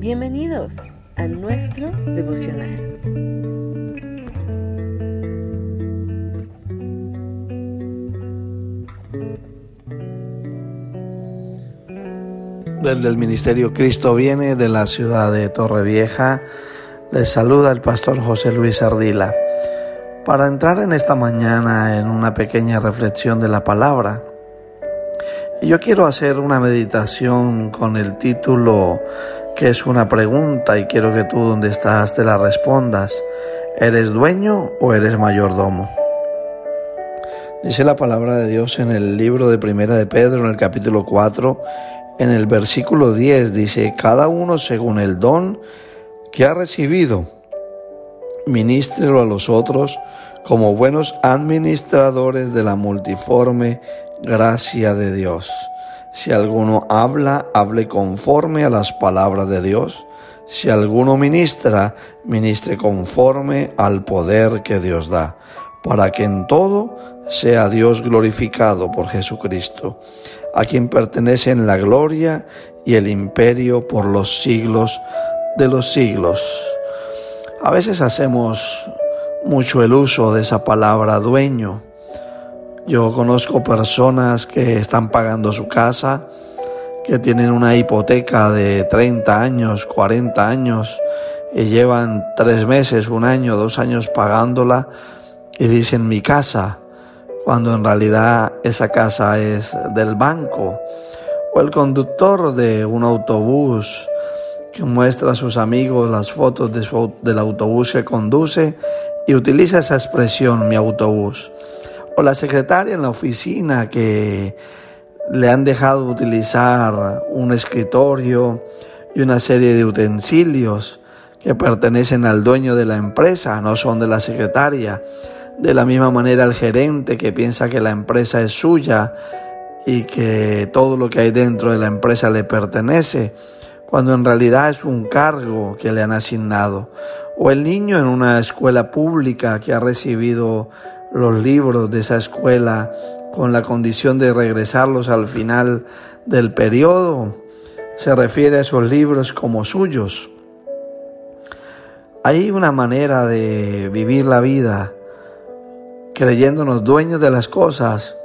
Bienvenidos a nuestro devocional. Desde el Ministerio Cristo viene de la ciudad de Torrevieja, les saluda el pastor José Luis Ardila. Para entrar en esta mañana en una pequeña reflexión de la palabra, yo quiero hacer una meditación con el título que es una pregunta y quiero que tú donde estás te la respondas. ¿Eres dueño o eres mayordomo? Dice la palabra de Dios en el libro de Primera de Pedro, en el capítulo 4, en el versículo 10, dice, cada uno según el don que ha recibido, ministrelo a los otros como buenos administradores de la multiforme gracia de Dios. Si alguno habla, hable conforme a las palabras de Dios. Si alguno ministra, ministre conforme al poder que Dios da, para que en todo sea Dios glorificado por Jesucristo, a quien pertenecen la gloria y el imperio por los siglos de los siglos. A veces hacemos mucho el uso de esa palabra dueño yo conozco personas que están pagando su casa, que tienen una hipoteca de 30 años, 40 años, y llevan tres meses, un año, dos años pagándola y dicen mi casa, cuando en realidad esa casa es del banco. O el conductor de un autobús que muestra a sus amigos las fotos de su, del autobús que conduce y utiliza esa expresión, mi autobús o la secretaria en la oficina que le han dejado utilizar un escritorio y una serie de utensilios que pertenecen al dueño de la empresa, no son de la secretaria. De la misma manera el gerente que piensa que la empresa es suya y que todo lo que hay dentro de la empresa le pertenece, cuando en realidad es un cargo que le han asignado. O el niño en una escuela pública que ha recibido los libros de esa escuela con la condición de regresarlos al final del periodo. Se refiere a esos libros como suyos. Hay una manera de vivir la vida creyéndonos dueños de las cosas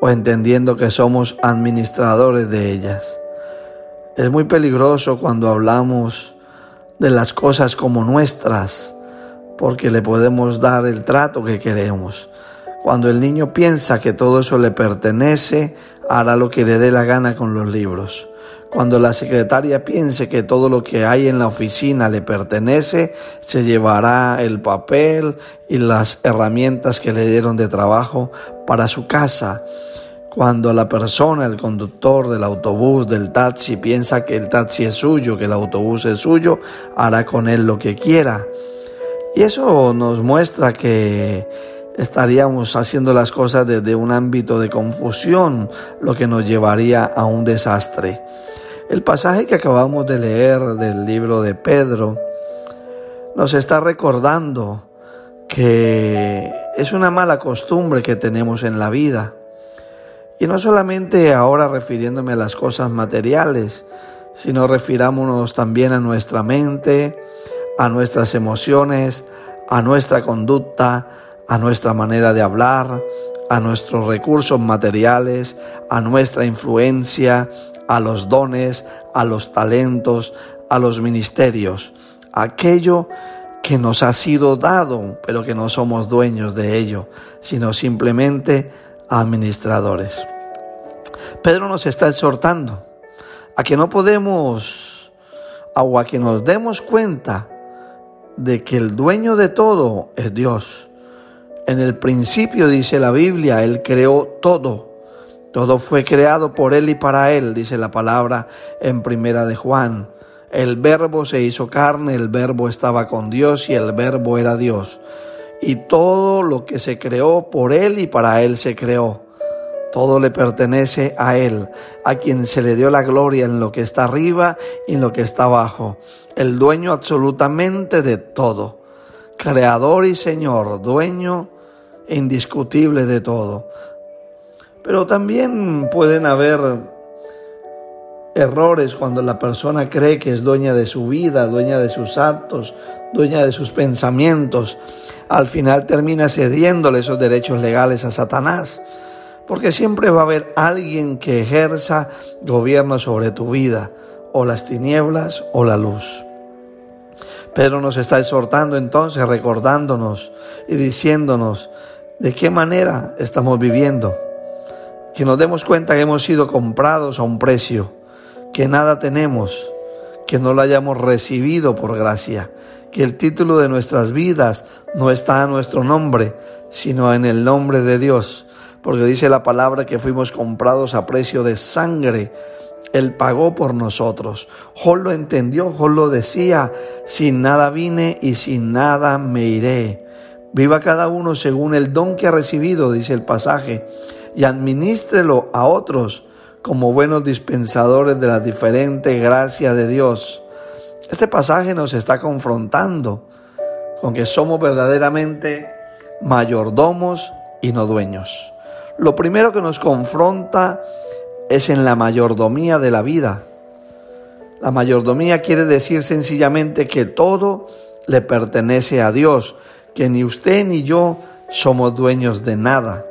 o entendiendo que somos administradores de ellas. Es muy peligroso cuando hablamos de las cosas como nuestras porque le podemos dar el trato que queremos. Cuando el niño piensa que todo eso le pertenece, hará lo que le dé la gana con los libros. Cuando la secretaria piense que todo lo que hay en la oficina le pertenece, se llevará el papel y las herramientas que le dieron de trabajo para su casa. Cuando la persona, el conductor del autobús, del taxi, piensa que el taxi es suyo, que el autobús es suyo, hará con él lo que quiera. Y eso nos muestra que estaríamos haciendo las cosas desde un ámbito de confusión, lo que nos llevaría a un desastre. El pasaje que acabamos de leer del libro de Pedro nos está recordando que es una mala costumbre que tenemos en la vida. Y no solamente ahora refiriéndome a las cosas materiales, sino refirámonos también a nuestra mente, a nuestras emociones, a nuestra conducta, a nuestra manera de hablar, a nuestros recursos materiales, a nuestra influencia, a los dones, a los talentos, a los ministerios, aquello que nos ha sido dado, pero que no somos dueños de ello, sino simplemente administradores. Pedro nos está exhortando a que no podemos, o a que nos demos cuenta de que el dueño de todo es Dios. En el principio dice la Biblia, Él creó todo. Todo fue creado por Él y para Él, dice la palabra en primera de Juan. El verbo se hizo carne, el verbo estaba con Dios y el verbo era Dios. Y todo lo que se creó por Él y para Él se creó. Todo le pertenece a Él, a quien se le dio la gloria en lo que está arriba y en lo que está abajo, el dueño absolutamente de todo, creador y Señor, dueño indiscutible de todo. Pero también pueden haber errores cuando la persona cree que es dueña de su vida, dueña de sus actos, dueña de sus pensamientos. Al final termina cediéndole esos derechos legales a Satanás, porque siempre va a haber alguien que ejerza gobierno sobre tu vida, o las tinieblas o la luz. Pedro nos está exhortando entonces, recordándonos y diciéndonos de qué manera estamos viviendo. Que nos demos cuenta que hemos sido comprados a un precio, que nada tenemos, que no lo hayamos recibido por gracia, que el título de nuestras vidas no está a nuestro nombre, sino en el nombre de Dios, porque dice la palabra que fuimos comprados a precio de sangre. Él pagó por nosotros. Job lo entendió, Job lo decía, sin nada vine y sin nada me iré. Viva cada uno según el don que ha recibido, dice el pasaje, y administrelo a otros como buenos dispensadores de la diferente gracia de Dios. Este pasaje nos está confrontando con que somos verdaderamente mayordomos y no dueños. Lo primero que nos confronta es en la mayordomía de la vida. La mayordomía quiere decir sencillamente que todo le pertenece a Dios, que ni usted ni yo somos dueños de nada.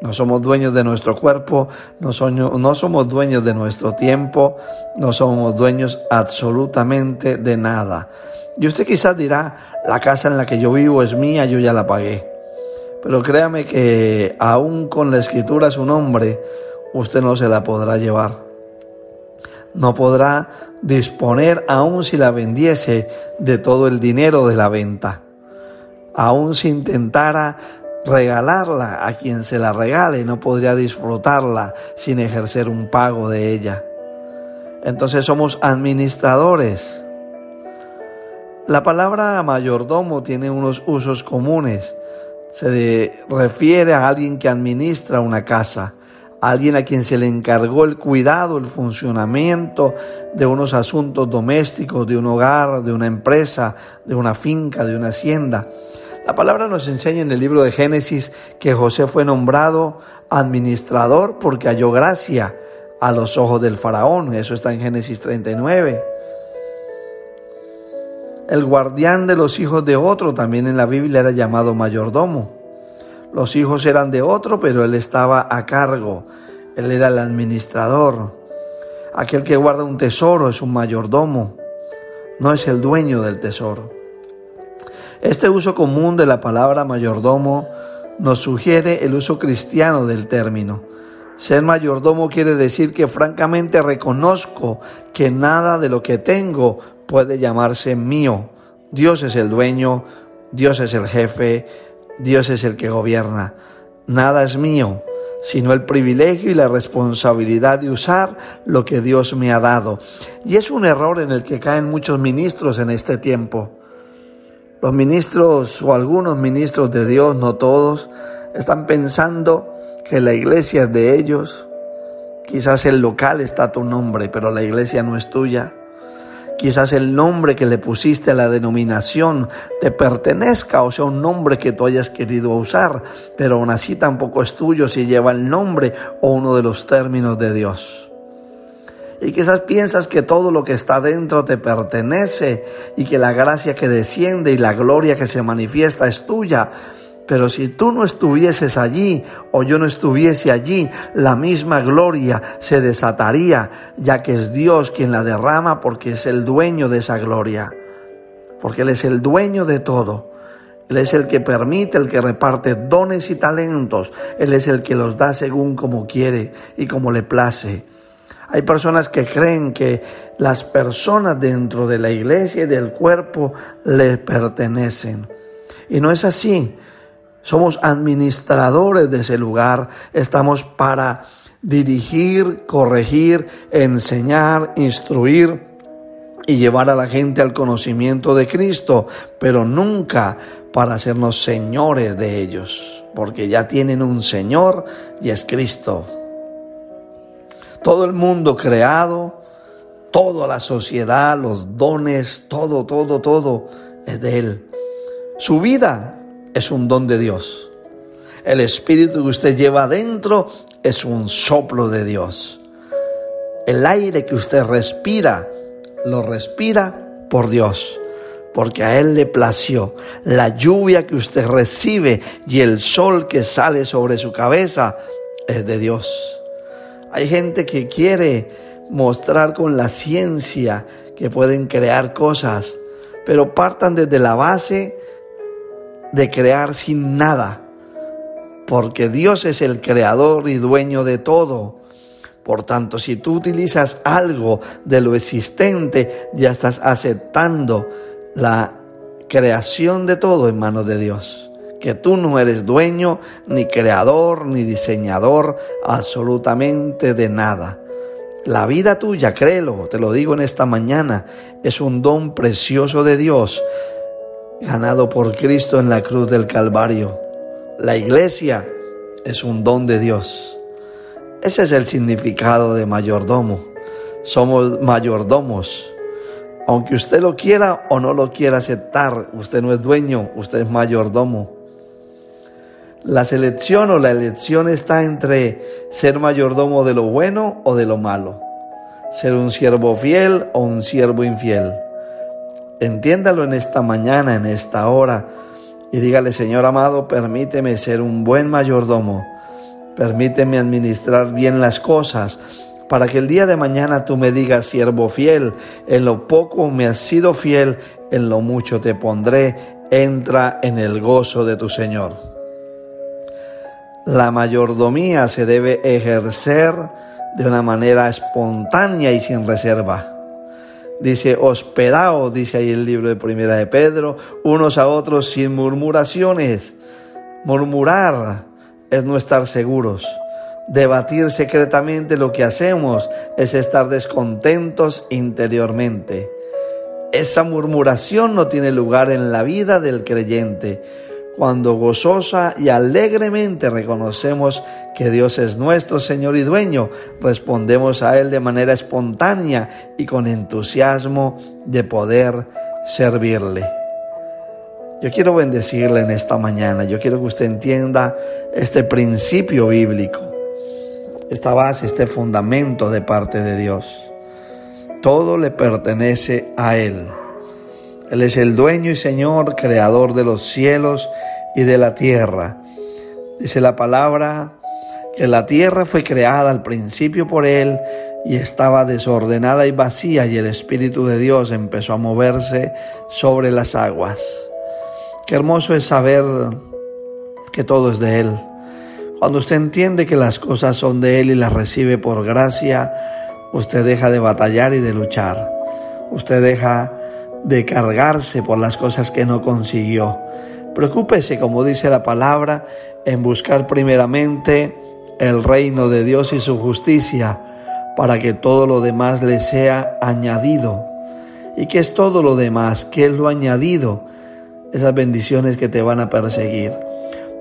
No somos dueños de nuestro cuerpo, no, somos dueños de nuestro tiempo, no somos dueños absolutamente de nada. Y usted quizás dirá, la casa en la que yo vivo es mía, yo ya la pagué. Pero créame que aún con la escritura su nombre, usted no se la podrá llevar. No podrá disponer, aun si la vendiese, de todo el dinero de la venta. Aun si intentara regalarla a quien se la regale, no podría disfrutarla sin ejercer un pago de ella. Entonces somos administradores. La palabra mayordomo tiene unos usos comunes. Se refiere a alguien que administra una casa, alguien a quien se le encargó el cuidado, el funcionamiento de unos asuntos domésticos, de un hogar, de una empresa, de una finca, de una hacienda. La palabra nos enseña en el libro de Génesis que José fue nombrado administrador porque halló gracia a los ojos del faraón. Eso está en Génesis 39. El guardián de los hijos de otro también en la Biblia era llamado mayordomo. Los hijos eran de otro, pero él estaba a cargo. Él era el administrador. Aquel que guarda un tesoro es un mayordomo. No es el dueño del tesoro. Este uso común de la palabra mayordomo nos sugiere el uso cristiano del término. Ser mayordomo quiere decir que francamente reconozco que nada de lo que tengo puede llamarse mío. Dios es el dueño, Dios es el jefe, Dios es el que gobierna. Nada es mío, sino el privilegio y la responsabilidad de usar lo que Dios me ha dado. Y es un error en el que caen muchos ministros en este tiempo. Los ministros o algunos ministros de Dios, no todos, están pensando que la iglesia es de ellos. Quizás el local está tu nombre, pero la iglesia no es tuya. Quizás el nombre que le pusiste a la denominación te pertenezca, o sea, un nombre que tú hayas querido usar, pero aún así tampoco es tuyo si lleva el nombre o uno de los términos de Dios. Y quizás piensas que todo lo que está dentro te pertenece y que la gracia que desciende y la gloria que se manifiesta es tuya. Pero si tú no estuvieses allí o yo no estuviese allí, la misma gloria se desataría, ya que es Dios quien la derrama porque es el dueño de esa gloria. Porque Él es el dueño de todo. Él es el que permite, el que reparte dones y talentos. Él es el que los da según como quiere y como le place. Hay personas que creen que las personas dentro de la iglesia y del cuerpo le pertenecen. Y no es así. Somos administradores de ese lugar. Estamos para dirigir, corregir, enseñar, instruir y llevar a la gente al conocimiento de Cristo, pero nunca para hacernos señores de ellos, porque ya tienen un Señor y es Cristo todo el mundo creado, toda la sociedad, los dones, todo, todo, todo es de Él. Su vida es un don de Dios. El espíritu que usted lleva adentro es un soplo de Dios. El aire que usted respira, lo respira por Dios porque a Él le plació. La lluvia que usted recibe y el sol que sale sobre su cabeza es de Dios. Hay gente que quiere mostrar con la ciencia que pueden crear cosas, pero partan desde la base de crear sin nada, porque Dios es el creador y dueño de todo. Por tanto, si tú utilizas algo de lo existente, ya estás aceptando la creación de todo en manos de Dios. Que tú no eres dueño, ni creador, ni diseñador absolutamente de nada. La vida tuya, créelo, te lo digo en esta mañana, es un don precioso de Dios, ganado por Cristo en la cruz del Calvario. La iglesia es un don de Dios. Ese es el significado de mayordomo. Somos mayordomos aunque usted lo quiera o no lo quiera aceptar, usted no es dueño, usted es mayordomo. La selección o la elección está entre ser mayordomo de lo bueno o de lo malo, ser un siervo fiel o un siervo infiel. Entiéndalo en esta mañana, en esta hora, y dígale, Señor amado, permíteme ser un buen mayordomo, permíteme administrar bien las cosas, para que el día de mañana tú me digas, siervo fiel, en lo poco me has sido fiel, en lo mucho te pondré, entra en el gozo de tu Señor. La mayordomía se debe ejercer de una manera espontánea y sin reserva. Dice, hospedaos, dice ahí el libro de Primera de Pedro, unos a otros sin murmuraciones. Murmurar es no estar seguros. Debatir secretamente lo que hacemos es estar descontentos interiormente. Esa murmuración no tiene lugar en la vida del creyente. Cuando gozosa y alegremente reconocemos que Dios es nuestro Señor y dueño, respondemos a Él de manera espontánea y con entusiasmo de poder servirle. Yo quiero bendecirle en esta mañana, yo quiero que usted entienda este principio bíblico esta base, este fundamento de parte de Dios. Todo le pertenece a Él. Él es el dueño y Señor, creador de los cielos y de la tierra. Dice la palabra que la tierra fue creada al principio por Él y estaba desordenada y vacía y el Espíritu de Dios empezó a moverse sobre las aguas. Qué hermoso es saber que todo es de Él cuando usted entiende que las cosas son de Él y las recibe por gracia, usted deja de batallar y de luchar. Usted deja de cargarse por las cosas que no consiguió. Preocúpese, como dice la palabra, en buscar primeramente el reino de Dios y su justicia, para que todo lo demás le sea añadido. ¿Y qué es todo lo demás? ¿Qué es lo añadido? Esas bendiciones que te van a perseguir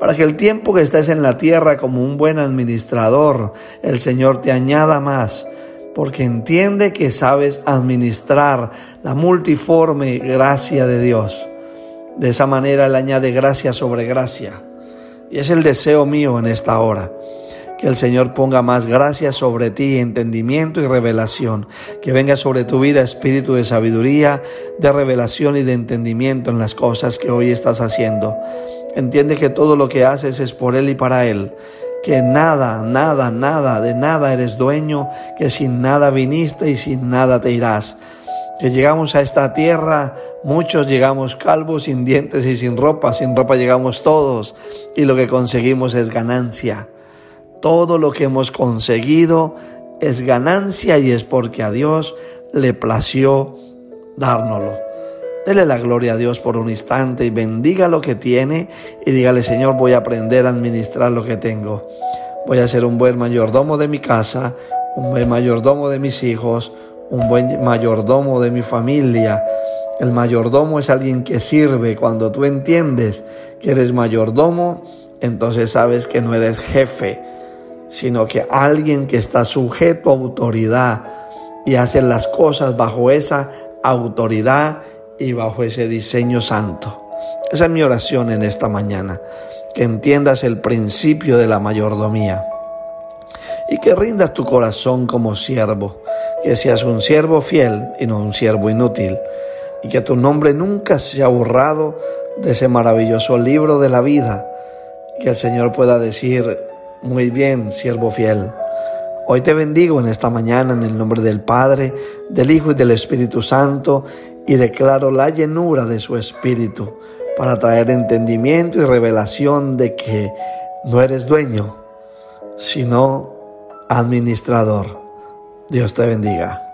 para que el tiempo que estés en la tierra como un buen administrador, el Señor te añada más, porque entiende que sabes administrar la multiforme gracia de Dios. De esa manera Él añade gracia sobre gracia. Y es el deseo mío en esta hora. Que el Señor ponga más gracia sobre ti, entendimiento y revelación. Que venga sobre tu vida espíritu de sabiduría, de revelación y de entendimiento en las cosas que hoy estás haciendo. Entiende que todo lo que haces es por Él y para Él. Que nada, nada, nada, de nada eres dueño, que sin nada viniste y sin nada te irás. Que llegamos a esta tierra, muchos llegamos calvos, sin dientes y sin ropa, sin ropa llegamos todos, y lo que conseguimos es ganancia. Todo lo que hemos conseguido es ganancia y es porque a Dios le plació dárnoslo. Dele la gloria a Dios por un instante y bendiga lo que tiene y dígale, Señor, voy a aprender a administrar lo que tengo. Voy a ser un buen mayordomo de mi casa, un buen mayordomo de mis hijos, un buen mayordomo de mi familia. El mayordomo es alguien que sirve. Cuando tú entiendes que eres mayordomo, entonces sabes que no eres jefe, sino que alguien que está sujeto a autoridad y hace las cosas bajo esa autoridad y bajo ese diseño santo. Esa es mi oración en esta mañana, que entiendas el principio de la mayordomía y que rindas tu corazón como siervo, que seas un siervo fiel y no un siervo inútil, y que tu nombre nunca sea borrado de ese maravilloso libro de la vida, que el Señor pueda decir, muy bien, siervo fiel. Hoy te bendigo en esta mañana en el nombre del Padre, del Hijo y del Espíritu Santo, y declaro la llenura de su Espíritu para traer entendimiento y revelación de que no eres dueño, sino administrador. Dios te bendiga.